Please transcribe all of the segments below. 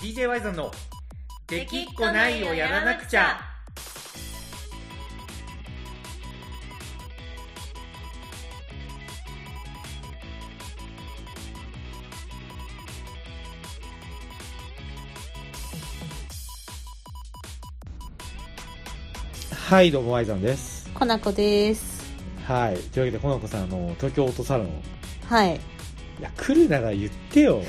DJ ワイゾンの「できっこないをやらなくちゃ」はいどうもワイゾンですコナコです。はいというわけでこの子さんあの東京オートサロンはい。いや来るなら言ってよ。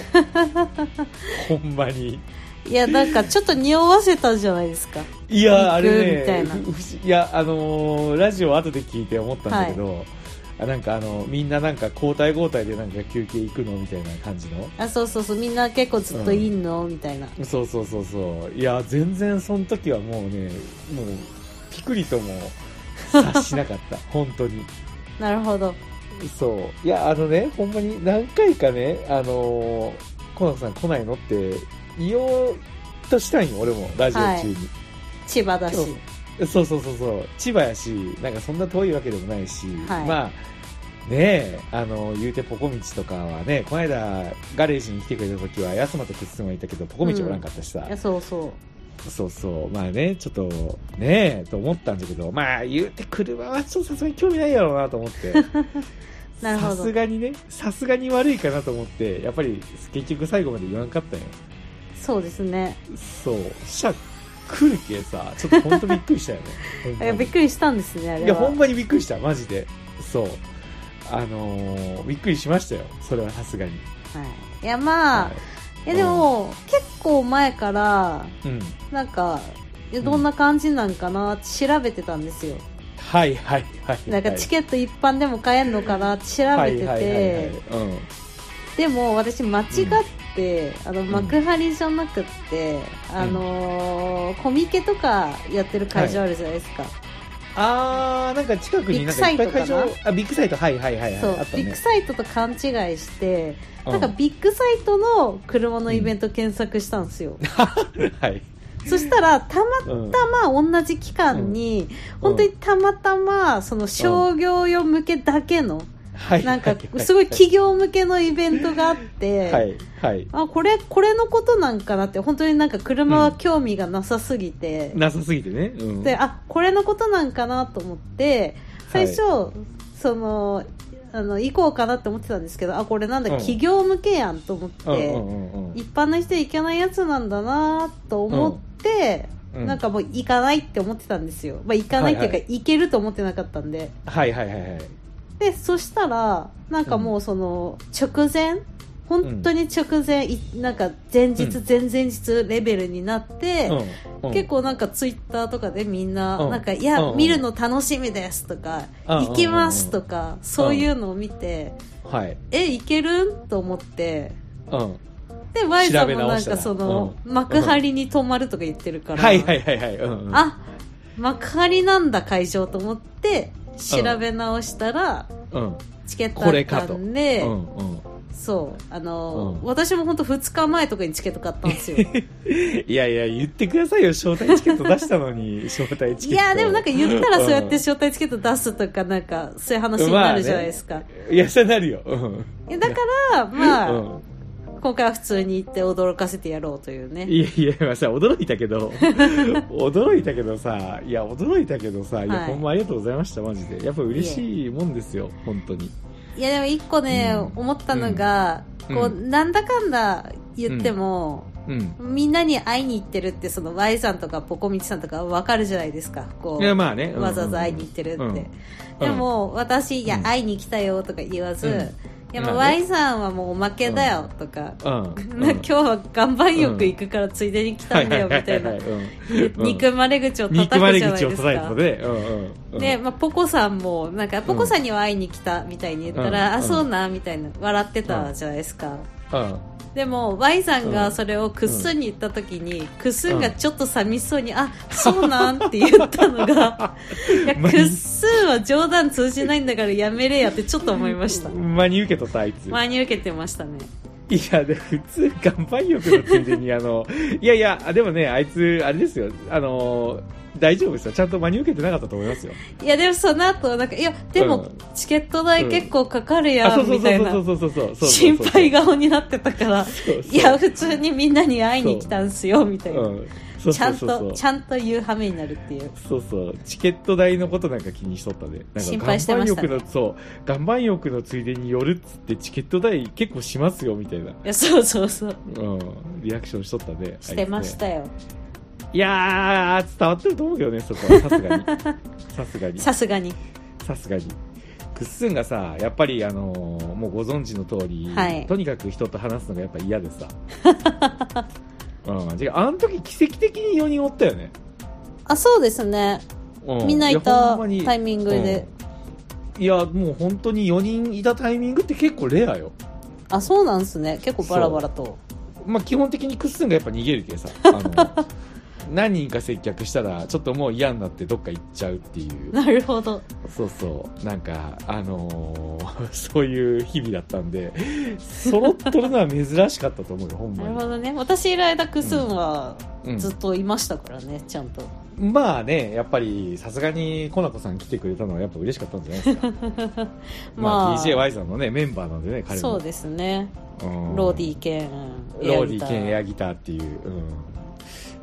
ほんまに。いや、なんかちょっと匂わせたじゃないですか。いやあれねみたいな。いやあのーラジオ後で聞いて思ったんだけど、あなんかあのみんななんか交代交代でなんか休憩行くのみたいな感じの？あ、そうそうそう、みんな結構ずっといんの、みたいな。そうそうそうそう。いや全然その時はもうねもうピクリとも察しなかった。本当に。なるほど。そう。いやあのねほんまに何回かねあのー、コナコさん来ないのって言おうとしたんよ俺もラジオ中に、千葉だし。そうそうそうそう。千葉やしなんかそんな遠いわけでもないし、はい。まあねえあの言うてポコミチとかはねこの間ガレージに来てくれた時は安間とくっつんはいたけどポコミチおらんかったしさ、いや、そうそう。そうそう。まあねちょっとねえと思ったんだけどまあ言うて車はちょっとさすがに興味ないやろうなと思って さすがにねさすがに悪いかなと思ってやっぱり結局最後まで言わんかったんよそうですね。そうしゃ来るけさちょっと本当びっくりしたよね いや、にびっくりしたんですね、あれは。いや、ほんまにびっくりした、マジで。そう。あのー、びっくりしましたよ、それはさすがに。はい。いや、まあ、はいや、でも、結構前から、い、うん。なんか、どんな感じなんかなって調べてたんですよ。はいはいはい。なんかチケット一般でも買えるのかなって調べてて、はいはいはいはいうん。でも私間違って、あの幕張じゃなくって、あのーコミケとかやってる会場あるじゃないですか、あー、なんか近くになんかいっぱい会場ビッグサイト、あ、ビッグサイト、はいはいはいはい。ね。ビッグ。サイトと勘違いして、うん。なんかビッグサイトの車のイベント検索したんですよ、はい。そしたらたまうん。たま同じ期間に、本当にたまたまその商業用向けだけの、はい。なんかすごい企業向けのイベントがあって、はいはい。あこれこれのことなんかなって本当になんか車は興味がなさすぎて、なさすぎてね。うん。であこれのことなんかなと思って最初、そのあの行こうかなって思ってたんですけどあこれなんだ、うん企業向けやんと思って、うんうんうんうん。一般の人行けないやつなんだなと思って、うん。なんかもう行かないって思ってたんですよ、まあ、行かないっていうか、はいは行けると思ってなかったんで。はいはいはいはい。でそしたらなんかもうその直前本当に直前、いなんか前日うん。前々日レベルになって、うん。うん。結構なんかツイッターとかでみんな、うん。なんかいや、うん。見るの楽しみですとか、うん。行きますとか、そういうのを見て、はい。え行ける？と思ってうん。で Y さんもなんかその、うん幕張に泊まるとか言ってるから、はいはいはいはい。うんうん。あ幕張なんだ会場と思って調べ直したら、うん。チケットあった。んで、うんうん。そうあの、うん私も本当2日前とかにチケット買ったんですよ いやいや、言ってくださいよ、招待チケット出したのに、招待チいケット。やでもなんか言ったらそうやってん招待チケット出すとかなんかそういう話になるじゃないですか、いや、そうなるよ。うん。だからまあ、うん今回は普通に行って驚かせてやろうというね。いやいや、まあさ、驚いたけど、驚いたけどさ、いや、驚いたけどさ、い。や、はいほんまありがとうございました、マジで。やっぱ嬉しいもんですよ、本当に。いやでも一個ね、うん。思ったのが、うん。こううなんだかんだ言っても、うん。みんなに会いに行ってるってその Y さんとかポコミチさんとかわかるじゃないですか。こういや、まあね。うんわざわざ会いに行ってるって、うん。でも私いや、うん。会いに来たよとか言わず、うんいやもう Y さんはもうおまけだよとか、うん。な 今日は岩盤浴行くからついでに来たんだよみたいな。憎まれ口を叩くじゃないですか。で、まあ、ポコさんも、なんか、ポコさんには会いに来たみたいに言ったら、あ、そうな、みたいな、笑ってたじゃないですか。うん。でも、Y さんがそれをクッスンに言った時に、クッスンがちょっと寂しそうに、あ、そうなんって言ったのが、いや、クッスンは冗談通じないんだからやめれやってちょっと思いました。真に受けとった、あいつ。前に受けてましたね。いや、で、普通、岩盤浴のついでに、あの、いやいや、あでもね、あいつ、あれですよ、あの、大丈夫ですよ。ちゃんと真に受けてなかったと思いますよ。いやでもその後なんかいやでもうん。チケット代結構かかるやんみたいな。そうそうそうそうそうそう。心配顔になってたからいや普通にみんなに会いに来たんすよみたいな。ちゃんとちゃんと言う羽目になるっていう。そうそう。チケット代のことなんか気にしとったで。なんか心配してました。ねそう岩盤浴のついでに寄るっつってチケット代結構しますよみたいな、いやそうそうそう。うん、リアクションしとったでしてましたよいやー伝わってると思うけどねそこは。さすがに。さすがに。さすがに。さすがに。クッスンがさやっぱりあのーもうご存知の通り、はい。とにかく人と話すのがやっぱ嫌でさ。うん、違うあの時奇跡的に4人おったよね、あそうですね。うみんないやたタイミングで、いやもう本当に4人いたタイミングって結構レアよ。あそうなんすね。結構バラバラと。まあ基本的にクッスンがやっぱ逃げるけさ。あの 何人か接客したらちょっともう嫌になってどっか行っちゃうっていう。なるほど。そうそう。なんかあのー そういう日々だったんで揃っとるのは珍しかったと思うよ ほんなるほまどね。私いる間クスンはに、ずっといましたからねちゃんと。うん、まあねやっぱりさすがにコナコさん来てくれたのはやっぱ嬉しかったんじゃないですか。まあ、DJY さんのねメンバーなんでね彼も。そうですね。うん。ローディー兼ローディー兼エエアギターっていう、うん、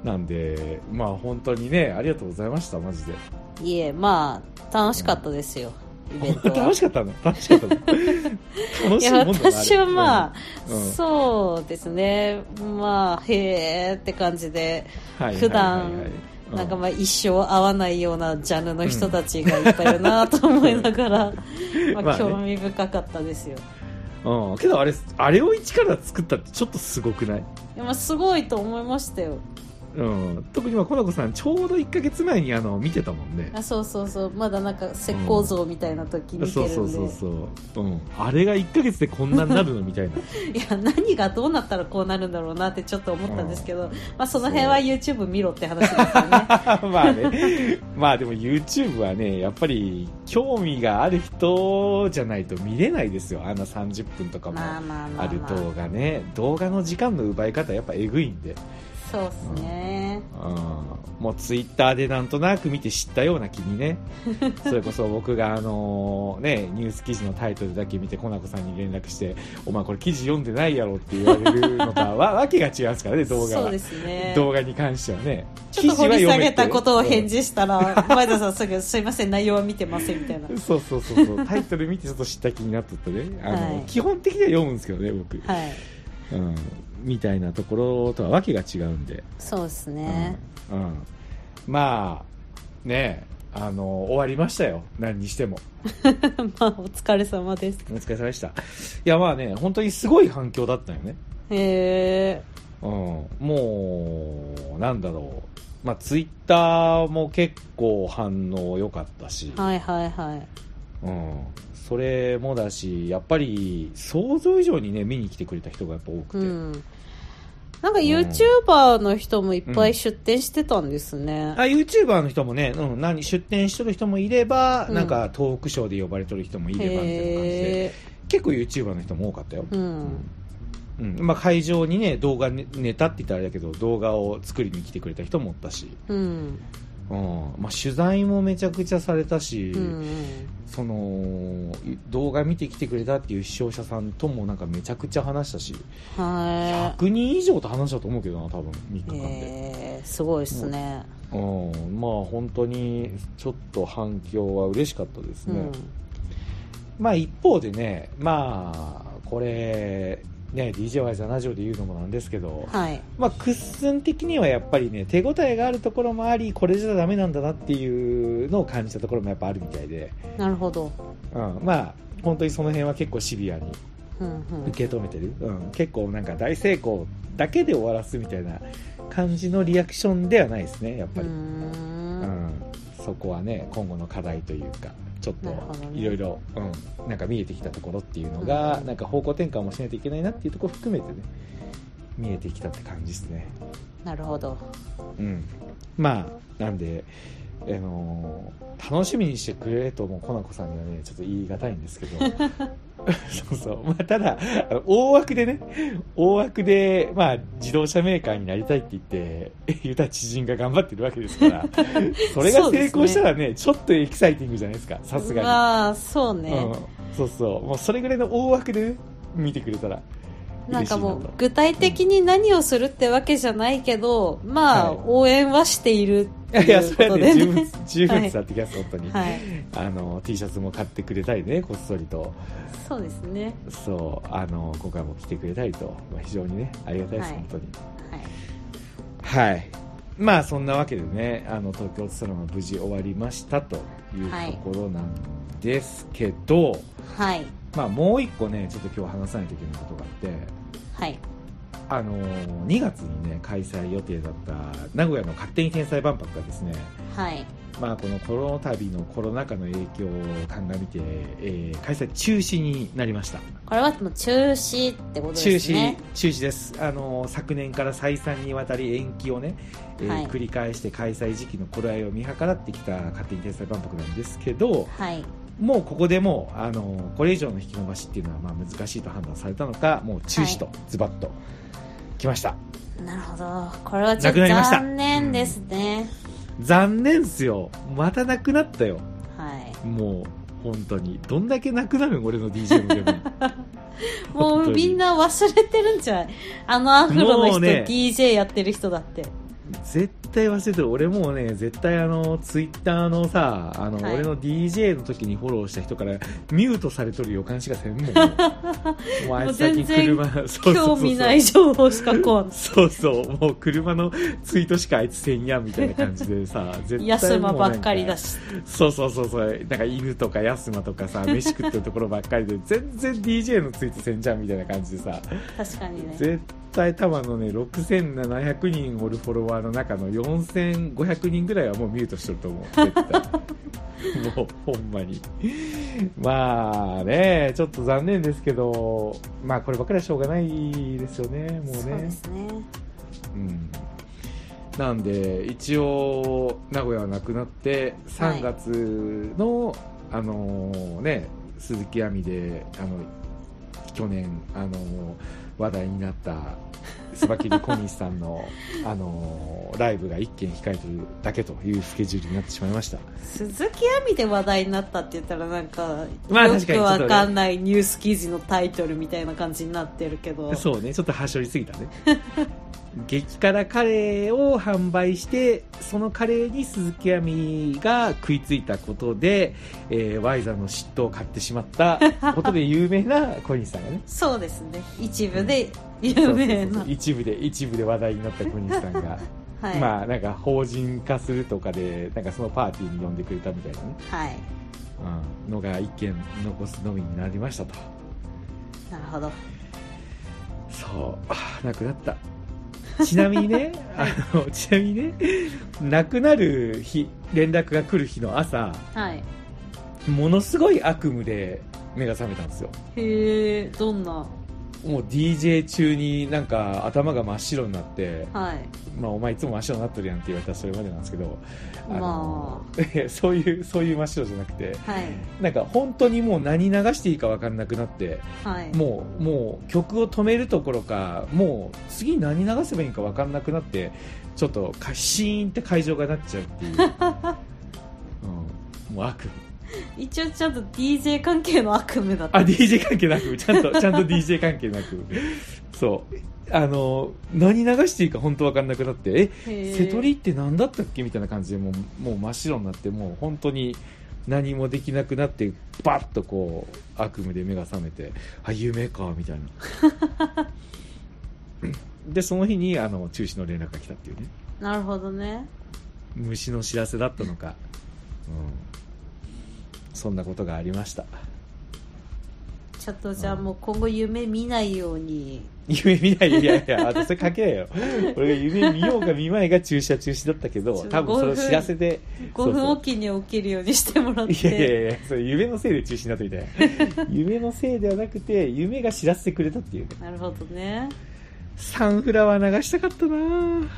なんでまあ本当にねありがとうございましたマジで。いえまあ楽しかったですよ、イベントは。楽しかったの？楽しかったの？楽 いや私はまあ、うん。うん。そうですね。まあへーって感じではい普段はいうんなんかまあ一生会わないようなジャンルの人たちがいっぱいいるなと思いながら、ままあね。あ興味深かったですよ。うん、けどあれあれを一から作ったってちょっとすごくない、いやまあすごいと思いましたようん、特にまあコナコさんちょうど1か月前にあの見てたもんね。あそうそうそう。まだなんか石膏像みたいな時見てそうそるんで、うそうそう、うん、あれが1か月でこんなになるのみたいな。いや何がどうなったらこうなるんだろうなってちょっと思ったんですけど、まあ、その辺は YouTube 見ろって話ですよね。まあね。まあでも YouTube はねやっぱり興味がある人じゃないと見れないですよ。あんな30分とかもまあまあまあ、あ。るまあ、動画ね。動画の時間の奪い方やっぱえぐいんで、そうっすね、うん、もうツイッターでなんとなく見て知ったような気にね。それこそ僕があのねニュース記事のタイトルだけ見てコナコさんに連絡してお前これ記事読んでないやろって言われるのとは わわけが違いますからね動画は。そうですね。動画に関してはね。ちょっと掘り下げたことを返事事したら 前田さんすぐ「すいません内容は見てません」みたいな。そうそうそうそう。タイトル見てちょっと知った気になっとったね。あの、はい。基本的には読むんですけどね僕、はいうん、みたいなところとはわけが違うんで。そうですね、うん。うん、まあねあの終わりましたよ。何にしても。まあお疲れ様です。お疲れ様でした。いやまあね本当にすごい反響だったよね。へえうん。もうなんだろう。まあツイッターも結構反応良かったし、はいはいはい。うん、それもだしやっぱり想像以上にね見に来てくれた人がやっぱ多くて、うん。なんか YouTuber の人もいっぱい出店してたんですね、あ YouTuber の人もね、うん、何出店しとる人もいれば、うん。なんかトークショーで呼ばれとる人もいればみたいな感じで。へ結構 YouTuber の人も多かったよ、えうん。うん。まあ、会場にね動画ネネタって言ったらあれだけど動画を作りに来てくれた人もおったし、うんうん。まあ、取材もめちゃくちゃされたし、うんその動画見てきてくれたっていう視聴者さんともなんかめちゃくちゃ話したしは100人以上と話したと思うけどな多分3日間いで、へえすごいですね。うん、まあ本当にちょっと反響は嬉しかったですね、うん。まあ一方でねまあこれね DJY ザラジオで言うのもなんですけど、はい。まあ、クッスン的にはやっぱりね手応えがあるところもありこれじゃダメなんだなっていうのを感じたところもやっぱあるみたいで、なるほど。うん、まあ本当にその辺は結構シビアにうんうん。受け止めてる、うん、結構なんか大成功だけで終わらすみたいな感じのリアクションではないですねやっぱり、そこはね今後の課題というかちょっといろいろうんなんか見えてきたところっていうのが、うん。なんか方向転換もしないといけないなっていうところ含めてね見えてきたって感じですね。なるほど。うん。まあなんであのー楽しみにしてくれともコナコさんにはねちょっと言い難いんですけど そうそう。まあ、ただ、大枠でね、大枠で、まあ、自動車メーカーになりたいって言って、言った知人が頑張ってるわけですから、それが成功したらね、ちょっとエキサイティングじゃないですか、さすがに。まあそうね、うん。そうそう。もうそれぐらいの大枠でね、見てくれたら。なんかもう具体的に何をするってわけじゃないけどまあ、はい応援はしているいや、いうそれはね、十分、十分伝わってきます、本当に。はい。あの、T シャツも買ってくれたりね、こっそりと。そうですね。そう、あの、今回も来てくれたりと、まあ、非常にね、ありがたいです、はい。本当に。はい。はい。まあそんなわけでね、あの東京ツアーも無事終わりましたというはいところなんですけど、はい。まあもう一個ね、ちょっと今日話さないといけないことがあって、はいあのー2月にね、開催予定だった名古屋の勝手に天才万博がですね、はい。まあこのコロナ旅のコロナ禍の影響を鑑みて、えー開催中止になりました。これはもう中止ってこと中止ですね、中止です。あの、昨年から再三にわたり延期をね、えーはい。繰り返して開催時期の頃合いを見計らってきた勝手に天才万博なんですけど、はい。もうここでもう、あの、これ以上の引き延ばしっていうのはまあ難しいと判断されたのか、もう中止とはズバッと来ました。なるほどこれはちょっと残念ですね、残念っすよ。またなくなったよ。はいもう、本当に。どんだけなくなるん俺の DJ のでも。もうみんな忘れてるんじゃない？あのアフロの人、ね DJ やってる人だって絶対忘れてる。俺もうね、絶対あの、ツイッターのさ、あの、はい。俺の DJ の時にフォローした人から、ミュートされとる予感しかせんもん。もうあいつ最近車、そうそうそう。興味ない情報しかこうそうそう、もう車のツイートしかあいつせんやんみたいな感じでさ、絶対もうなんか安間ばっかりだ。し。そうそうそう。そう、なんか犬とか安間とかさ、飯食ってるところばっかりで、全然 DJ のツイートせんじゃんみたいな感じでさ、確かにね。絶対多分あのね、6700人おるフォロワーの中の4500人ぐらいはもうミュートしとると思う。絶対。もう、ほんまに。まあね、ちょっと残念ですけど、まあこればっかりはしょうがないですよね、もうね。そうですねうん。なんで、一応、名古屋はなくなって、3月の、あのね、鈴木亜美で、あの、去年、あの話題になった、スバキリ小西さんの、あのライブが1件控えてるだけというスケジュールになってしまいました。鈴木亜美で話題になったって言ったらなんか、まあよくわかんないニュース記事のタイトルみたいな感じになってるけどそうね、ちょっとはしょりすぎたね。激辛カレーを販売して、そのカレーに鈴木亜美が食いついたことで、えー、ワイザの嫉妬を買ってしまったことで有名な小西さんがね。そうですね一部で有名な。一部で、一部で話題になった小西さんが、はい、まあなんか法人化するとかで、なんかそのパーティーに呼んでくれたみたいなね、はい。うん、のが一件残すのみになりましたと。なるほど。そう、なくなった。ちなみにね、あの、ちなみにね、亡くなる日、連絡が来る日の朝、はい。ものすごい悪夢で目が覚めたんですよ。へえどんなもう DJ 中になんか頭が真っ白になって、はい。まあお前いつも真っ白になってるやんって言われたらそれまでなんですけど、のま そういう、そういう真っ白じゃなくて、はい。なんか本当にもう何流していいか分かんなくなって、はい。もう、もう曲を止めるところか、もう次何流せばいいんか分かんなくなって、ちょっとかシーンって会場がなっちゃうっていう。うん、もう悪。夢。一応ちゃんと DJ 関係の悪夢だったあ、DJ 関係なく、ちゃんと、ちゃんと DJ 関係なく。そう。あの、何流していいか本当分かんなくなって、え、瀬戸りって何だったっけみたいな感じでもう、もう真っ白になって、もう本当に何もできなくなって、バッとこう、悪夢で目が覚めて、あ、夢か、みたいな。で、その日に、あの、中止の連絡が来たっていうね。なるほどね虫の知らせだったのか。うん。そんなことがありました。ちょっとじゃあもう今後夢見ないように 夢見ないよいやいや、あとそれ関係ないよ。俺が夢見ようが見まいが中止は中止だったけど、多分それを知らせて、5分おきに起きるようにしてもらっていやいやいや、それ夢のせいで中止になったみたいな。夢のせいではなくて、夢が知らせてくれたっていうね。なるほどねサンフラワー流したかったなぁ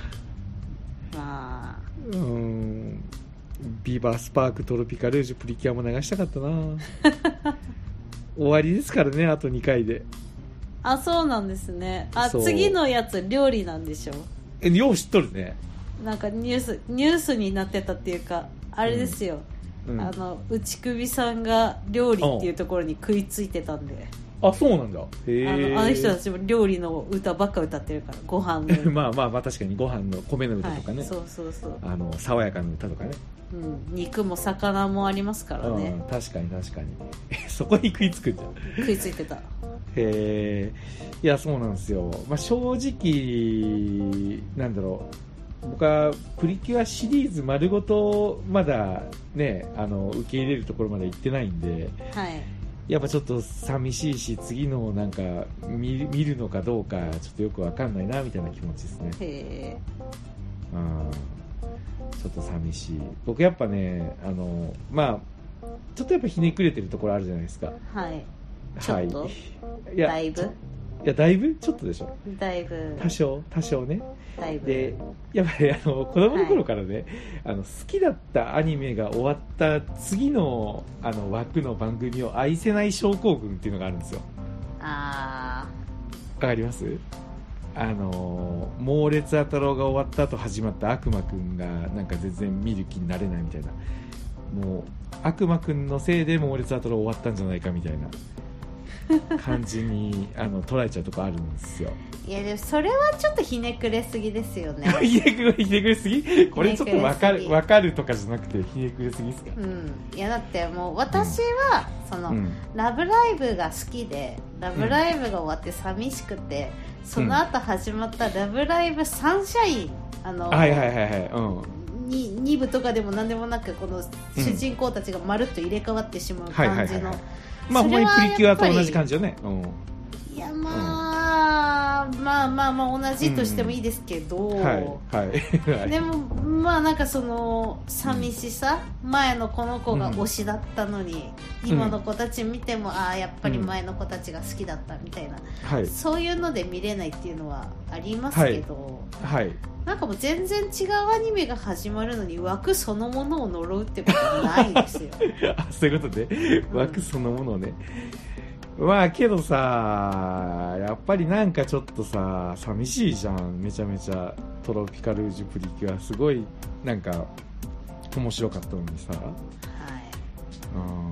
まあうーん。ビバスパークトロピカルージュプリキュアも流したかったな。ぁ 終わりですからねあと2回で。あそうなんですね。あそう。次のやつ料理なんでしょえよう知っとるね。なんかニュースニュースになってたっていうかあれですよ、うん。あの内首さんが料理っていうところに食いついてたんで、あそうなんだ。へあえのあの人たちも料理の歌ばっか歌ってるからご飯の。まあまあまあ確かにご飯の米の歌とかね、はい、そうそうそう、あの爽やかな歌とかねうん、肉も魚もありますからね。うん、確かに確かに。そこに食いつくんじゃん。食いついてた。へえいやそうなんですよ、まあ、正直なんだろう。僕はプリキュアシリーズ丸ごとまだねあの受け入れるところまで行ってないんではい。やっぱちょっと寂しいし次のなんか見見るのかどうかちょっとよくわかんないなみたいな気持ちですね。へうんちょっと寂しい。僕やっぱねあのまあちょっとやっぱひねくれてるところあるじゃないですか。えはい。ちょっと？はいいやだいぶ？いやだいぶ？ちょっとでしょ。だいぶ。多少？多少ね。だいぶ。でやっぱりあの子供の頃からね、あの好きだったアニメが終わった次のあの枠の番組を愛せない症候群っていうのがあるんですよ。あわかります？あの猛烈ア太郎が終わった後始まった悪魔くんがなんか全然見る気になれないみたいな。もう悪魔くんのせいで猛烈ア太郎終わったんじゃないかみたいな感じにあの捉えちゃうとこあるんですよ。いやでもそれはちょっとひねくれすぎですよね。ひねくれひねくれすぎ？これちょっとわかるわかるとかじゃなくてひねくれすぎっすか？うん。いやだってもう私は、その、うん。ラブライブが好きでラブライブが終わって寂しくて、その後始まったラブライブサンシャインあの、はいはいはいはいうん。に2部とかでも何でもなくこの主人公たちがまるっと入れ替わってしまう感じの。まあほんまにプリキュアと同じ感じよね。うん。いやまあ、まあまあまあ同じとしてもいいですけど、はいはいはい。でもまあなんかその寂しさ、前のこの子が推しだったのに、今の子たち見ても、ああやっぱり前の子たちが好きだったみたいな、はい。そういうので見れないっていうのはありますけど、はい。なんかもう全然違うアニメが始まるのに枠そのものを呪うってことはないですよ。あそういうことで？枠そのものをね、まあけどさやっぱりなんかちょっとさ寂しいじゃんめちゃめちゃトロピカルージュプリキュアすごいなんか面白かったのにさ。はいうん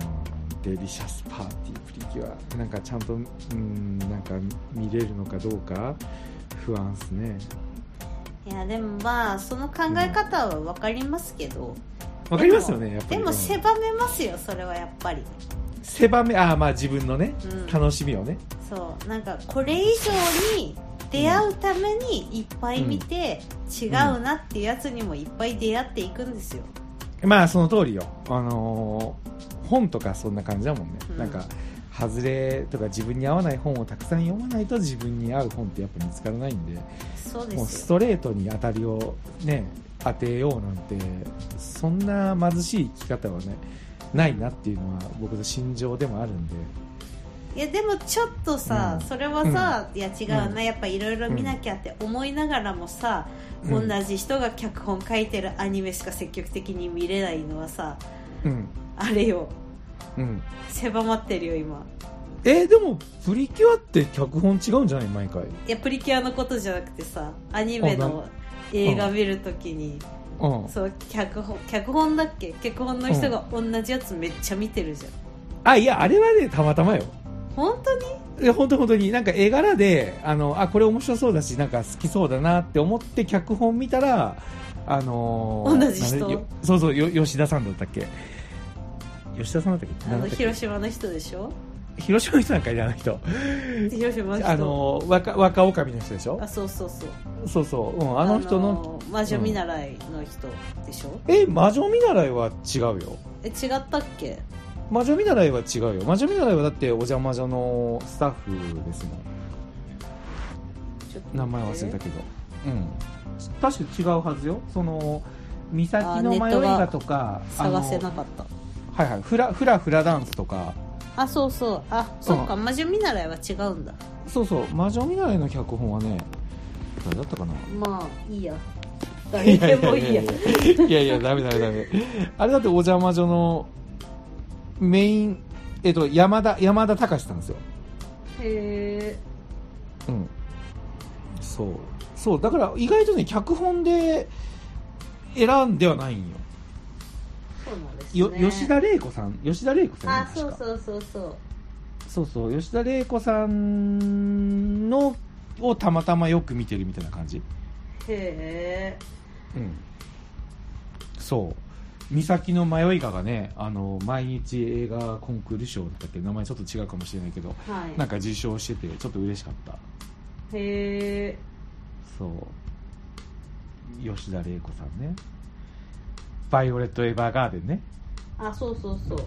デリシャスパーティープリキュア。なんかちゃんとうんなんか見れるのかどうか不安っすね。いやでもまあその考え方は分かりますけど、わかりますよねやっぱりでもうん狭めますよそれはやっぱり狭めああまあ自分のね、うん。楽しみをね。そう。なんかこれ以上に出会うためにいっぱい見て、違うなっていうやつにもいっぱい出会っていくんですよ。まあその通りよ。あのー本とかそんな感じだもんね、うん。なんか外れとか自分に合わない本をたくさん読まないと自分に合う本ってやっぱ見つからないんでそうでもうストレートに当たりをね当てようなんてそんな貧しい生き方はねないなっていうのは僕の心情でもあるんで。いやでもちょっとさ、うん。それはさ、いや違うな、うん。やっぱいろいろ見なきゃって思いながらもさ、うん。同じ人が脚本書いてるアニメしか積極的に見れないのはさうん。あれよ。うん。狭まってるよ今。えーでもプリキュアって脚本違うんじゃない？毎回。いやプリキュアのことじゃなくてさアニメの映画見るときに、うん。そう脚本脚本だっけ？脚本の人が同じやつめっちゃ見てるじゃん、あいやあれはねたまたまよ。本当に？いや本当本当に。なんか絵柄であのあこれ面白そうだしなんか好きそうだなって思って脚本見たらあのー同じ人？なんでよそうそうよ吉田さんだったっけ？吉田さんだったっけ？あのなんだったっけ？広島の人でしょ？広島の人なんかいらない人。広島の人。あのー若若女将の人でしょ？あそうそうそう。そうそう、うん、あの人の、の魔女見習いの人でしょ、え魔女見習いは違うよ。え違ったっけ？魔女見習いは違うよ。魔女見習いはだってお邪魔女のスタッフですもん。名前忘れたけど。うん。確か違うはずよ。その岬の迷いがとか探せなかった。はいはい。フラフラフラダンスとかあそうそう。あそっか、魔女見習いは違うんだ。そうそう。魔女見習いの脚本はね誰だったかな？まあいいや。誰でもいいや。いやいやダメダメダメ。あれだってお邪魔女のメインえっと山田山田隆さんですよ。へえうん。そう。そう。だから意外とね脚本で選んではないんよそうなんですよね。吉田玲子さん？吉田玲子さんあそうそうそうそう。そうそう。吉田玲子さんのをたまたまよく見てるみたいな感じ。へえ。うん。そう。三崎の迷いががねあの毎日映画コンクール賞だっけ？名前ちょっと違うかもしれないけどはい。なんか受賞しててちょっと嬉しかった。へえ。そう。吉田玲子さんねバイオレット・エヴァーガーデンね、あそうそうそう。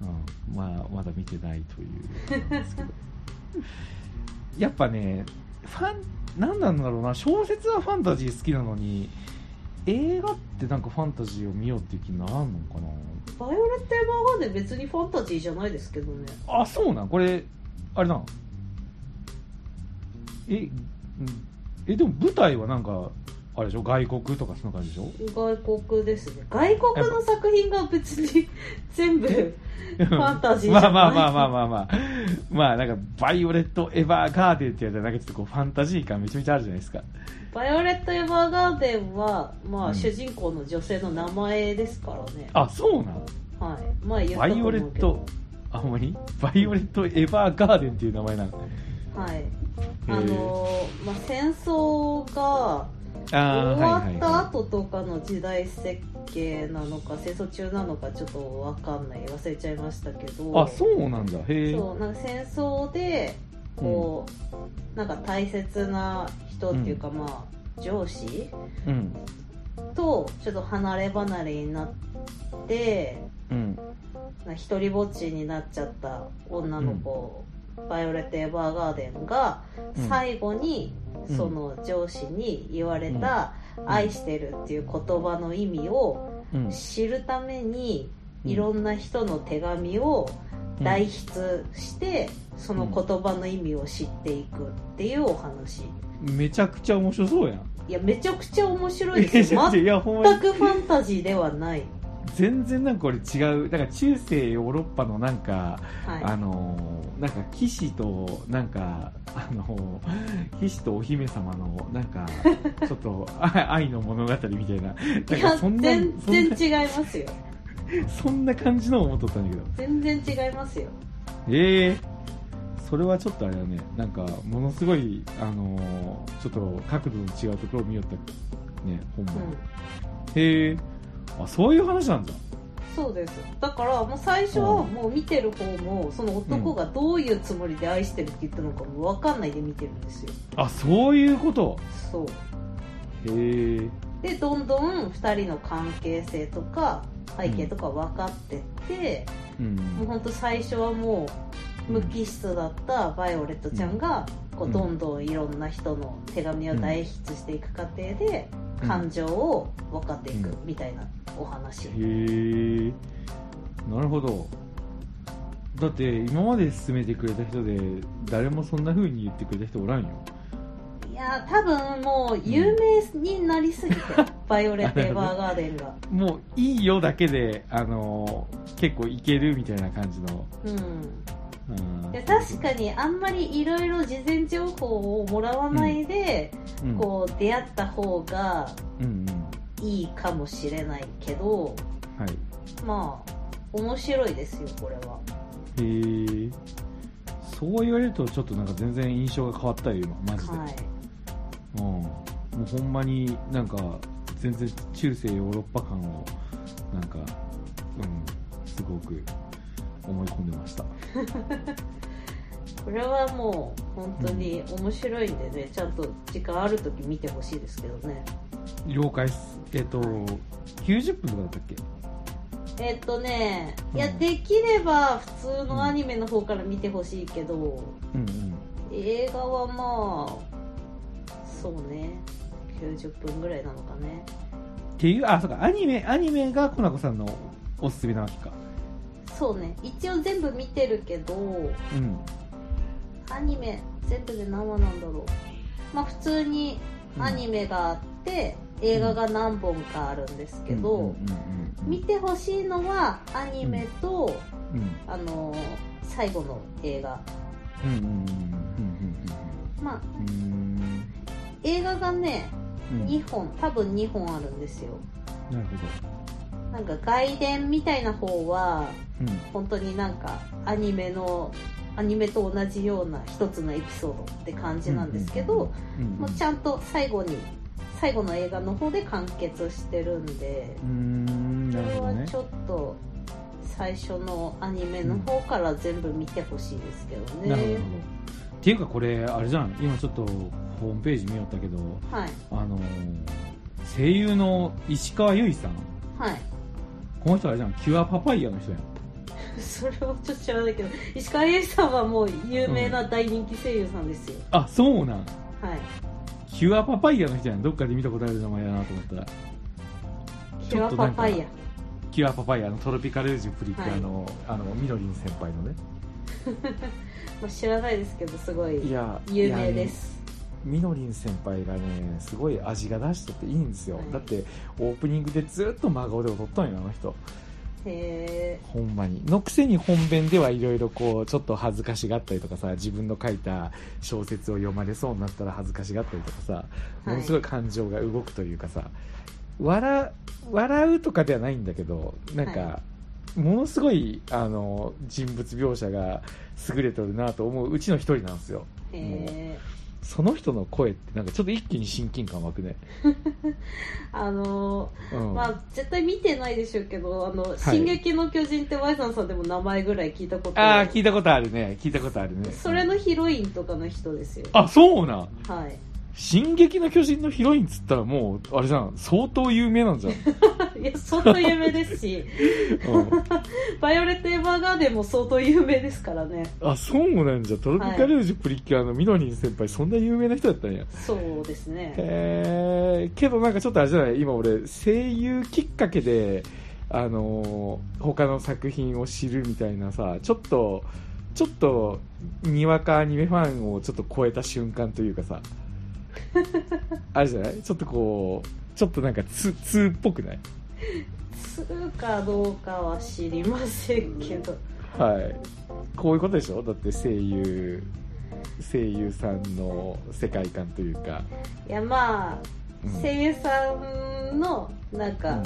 うん、まあまだ見てないというなんですけど。やっぱねファン何なんだろうな。小説はファンタジー好きなのに映画ってなんかファンタジーを見ようっていう気にならんのかバイオレット・エヴァーガーデン別にファンタジーじゃないですけどね。なあそうなん？これあれなんえうん。えでも舞台はなんかあれでしょ？外国とかそんな感じでしょ？外国ですね。外国の作品が別に全部ファンタジーじまゃない。あまあまあまあまあまあ。まあなんかバイオレット・エヴァーガーデンってやったらなんかちょっとこうファンタジー感めちゃめちゃあるじゃないですか。バイオレット・エヴァーガーデンは、まあうん。主人公の女性の名前ですからね、あそうなんはい。まあ言ったと思バイオレットあほんまに？バイオレット・エヴァーガーデンっていう名前なの？はい。へあーのーまあ、戦争が終わったは後とかの時代設計なのか戦争中なのかちょっと分かんない。忘れちゃいましたけいど。あそうなんだ。へえそうなんか戦争でこう、なんか大切な人っていうか、まあ上司うん。とちょっと離れ離れになってうん。な一人ぼっちになっちゃった女の子、バイオレット・エヴァーガーデンがうん。最後にうん。その上司に言われた「ん。愛してる」っていう言葉の意味をうん。知るためにうん。いろんな人の手紙を代筆してその言葉の意味を知っていくっていうお話。めちゃくちゃ面白そうやん。いやめちゃくちゃ面白いです全くファンタジーではない、全然なんかこれ違う。だから中世ヨーロッパのなんかあはのーなんか騎士となんかあのー 騎士とお姫様のなんか ちょっとあ愛の物語みたいな。なんそんな全然違いますよ。そんな感じの思っとったんだけど。全然違いますよ。ええそれはちょっとあれだね。なんかものすごいあのーちょっと角度の違うところを見よったね本番、うん。へえあそういう話なんだ。そうです。だからもう最初はもう見てる方もその男がどういうつもりで愛してるって言ったのかも分かんないで見てるんですよ。あそういうこと？そう。へえ。でどんどん2人の関係性とか背景とか分かってって、うん。もうほんと最初はもう無機質だったバイオレットちゃんが、こううんどんどんいろんな人の手紙を代筆していく過程で、うん。感情を分かっていくみたいなお話、へえなるほど。だって今まで進めてくれた人で誰もそんな風に言ってくれた人おらんよ。いや多分もう有名になりすぎて、バイオレット・エヴァーガーデンが。もういいよだけであのー結構いけるみたいな感じの。うん。うん。で確かにあんまりいろいろ事前情報をもらわないで、うん。こう出会った方がうんうんいいかもしれないけどはい。まあ面白いですよこれは。へえ。そう言われるとちょっとなんか全然印象が変わったよ今マジで、はい。うん、もうほんまになんか全然中世ヨーロッパ感をなんかうんすごく思い込んでました。これはもう本当に面白いんでね、ちゃんと時間ある時見てほしいですけどね。了解っすえっと90分とかだったっけ？えっとね、いやうんできれば普通のアニメの方から見てほしいけど、うんうん。映画はまあそうね。90分ぐらいなのかね。っていうあそうかアニメアニメがコナコさんのおすすめなわけか。そうね。一応全部見てるけどうん。アニメ全部で何話なんだろう。まあ普通にアニメがあって、て映画が何本かあるんですけど、見てほしいのはアニメと、うん。あの最後の映画。まあ映画がねうん。うん2本多分2本あるんですよ。なるなんか外伝みたいな方はほど、うん。本当になんかアニメのアニメと同じような一つのエピソードって感じなんですけど、もうちゃんと最後に最後の映画の方で完結してるんでうーんそなるほどね。れはちょっと最初のアニメの方から全部見てほしいですけどね、っていうかこれあれじゃん。今ちょっとホームページ見よったけどはい。あのー声優の石川由依さん。はい。この人あれじゃん。キュアパパイヤの人やん。それはちょっと知らないけど石川由依さんはもう有名な大人気声優さんですよ、あそうなん。はいキュアパパイヤの人やん。どっかで見たことある名前だなと思ったら。キュアパパイヤキュアパパイヤのトロピカルージュプリキュアはい。の、あのみのりん先輩のね。まあ、知らないですけどすごいいや有名です。みのりん先輩がねすごい味が出しとっていいんですよ、はい。だってオープニングでずっと真顔で踊ったんよあの人へえほんまに。のくせに本編ではいろいろこうちょっと恥ずかしがったりとかさ自分の書いた小説を読まれそうになったら恥ずかしがったりとかさものすごい感情が動くというかさ、笑笑うとかではないんだけどなんか、はものすごい。あの人物描写が優れてるなと思ううちの一人なんですよへえその人の声ってなんかちょっと一気に親近感湧くね、あのうん。ーまあ絶対見てないでしょうけど「あの進撃の巨人」って Y さんさんでも名前ぐらい聞いたことあある聞いたことあるね。聞いたことあるね。それのヒロインとかの人ですよ。あそうなん？はい。進撃の巨人のヒロインっつったらもうあれじゃん。相当有名なんじゃん、いや相当有名ですし。うん。バイオレット・エヴァーガーデンも相当有名ですからね。あそうなんじゃ。トロピカルージュプリキュアのみのりん先輩そんな有名な人だったんや。そうですね。へえけどなんかちょっとあれじゃない？今俺声優きっかけであのー他の作品を知るみたいなさちょっとちょっとにわかアニメファンをちょっと超えた瞬間というかさ。あれじゃない？ちょっとこうちょっとなんかつ通っぽくない？するかどうかは知りませんけど。はい。こういうことでしょ？だって声優声優さんの世界観というか、いやまあうん。声優さんのなんか、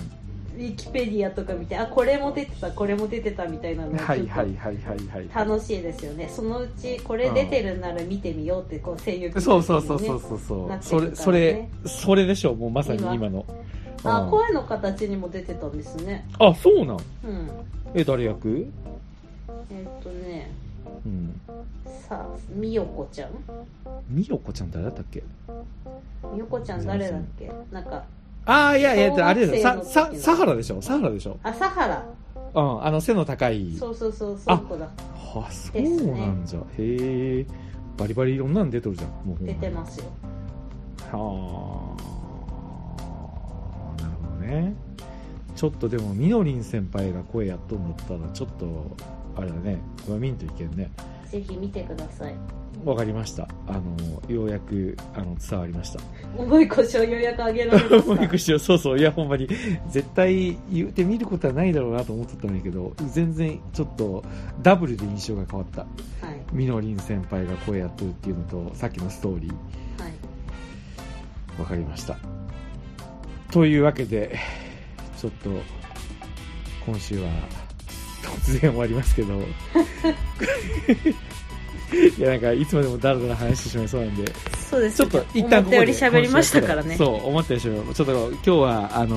ウィキペディアとか見てあこれも出てたこれも出てたみたいなのうん、がはいはいはいはいはい。楽しいですよね。そのうちこれ出てるなら見てみようってこう声優そうそうそうそうそうそう、それそれそれでしょ？うもうまさに今。の。うんあ声の形にも出てたんですね。あそうなん？うん。え誰役？えっ、とね。うん。さみよこちゃん？みよこちゃん誰だったっけ？みよこちゃん誰だっけ？なんかああいやいやあれだよ。ささサハラでしょ？サハラでしょ？朝原うんあの背の高い。そうそうそうそう子だ。あそうなんじゃ、へえバリバリいろんなん出とるじゃんもう出に。てますよ。はあね。ちょっとでもみのりん先輩が声やっとんだったらちょっとあれだね。これ見んといけんね。ぜひ見てください。わかりました。あのようやくあの伝わりました。重い腰をようやく上げられまもうびっくりしした そうそう。いやほんまに絶対言うて見ることはないだろうなと思ってたんだけど全然ちょっとダブルで印象が変わったた。はい。みのりん先輩が声やっとるっていうのとさっきのストーリー。はい。わかりましたというわけでちょっと今週は突然終わりますけど。いやなんかいつまでもダラダラ話してしまいそうなんで。そうですちょっと一旦ここで思ったより喋りましたからね。そう思ったでしょちょっと今日はあの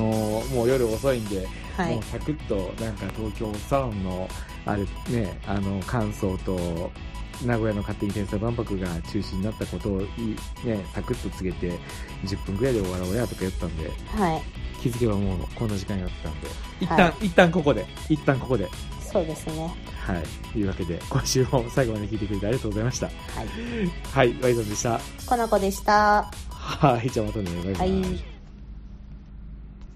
もう夜遅いんで、はい。もうサクッとなんか東京サロンのあれねあの感想と名古屋の勝手に天才万博が中止になったことをいねサクッと告げて10分ぐらいで終わろうやとか言ったんではい。気づけばもうこんな時間になってたんで。一旦、は一旦ここで。一旦ここで。そうですね。はい。というわけで今週も最後まで聞いてくれてありがとうございました。はい。はい。ワイドンでした。コナコでした。はい。じゃあまたね。バイバイ。はい